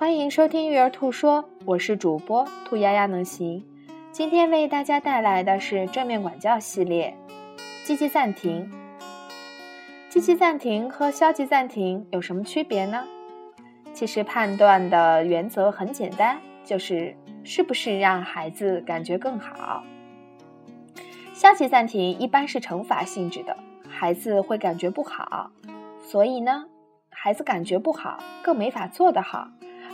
欢迎收听育儿兔说，我是主播兔丫丫能行。今天为大家带来的是正面管教系列，积极暂停。积极暂停和消极暂停有什么区别呢？其实判断的原则很简单，就是是不是让孩子感觉更好。消极暂停一般是惩罚性质的，孩子会感觉不好，所以呢，孩子感觉不好，更没法做得好。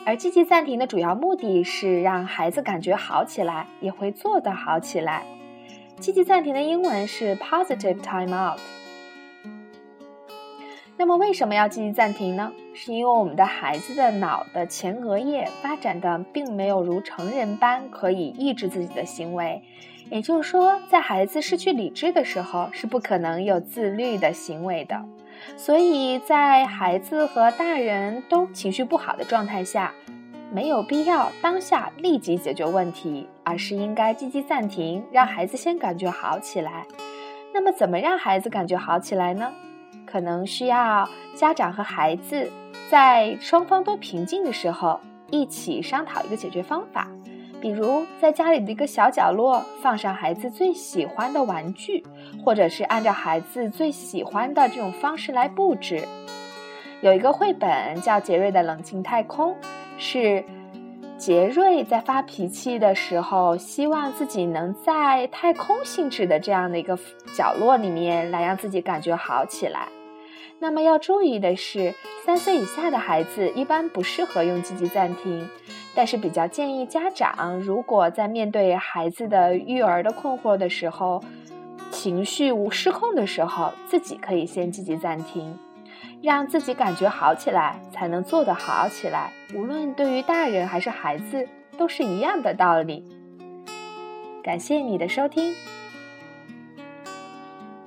而积极暂停的主要目的是让孩子感觉好起来，也会做得好起来。积极暂停的英文是 positive timeout。那么为什么要积极暂停呢？是因为我们的孩子的脑的前额叶发展的并没有如成人般可以抑制自己的行为，也就是说，在孩子失去理智的时候，是不可能有自律的行为的。所以在孩子和大人都情绪不好的状态下，没有必要当下立即解决问题，而是应该积极暂停，让孩子先感觉好起来。那么，怎么让孩子感觉好起来呢？可能需要家长和孩子在双方都平静的时候，一起商讨一个解决方法。比如，在家里的一个小角落放上孩子最喜欢的玩具，或者是按照孩子最喜欢的这种方式来布置。有一个绘本叫《杰瑞的冷静太空》，是杰瑞在发脾气的时候，希望自己能在太空性质的这样的一个角落里面来让自己感觉好起来。那么要注意的是，三岁以下的孩子一般不适合用积极暂停，但是比较建议家长，如果在面对孩子的育儿的困惑的时候，情绪无失控的时候，自己可以先积极暂停，让自己感觉好起来，才能做得好起来。无论对于大人还是孩子，都是一样的道理。感谢你的收听。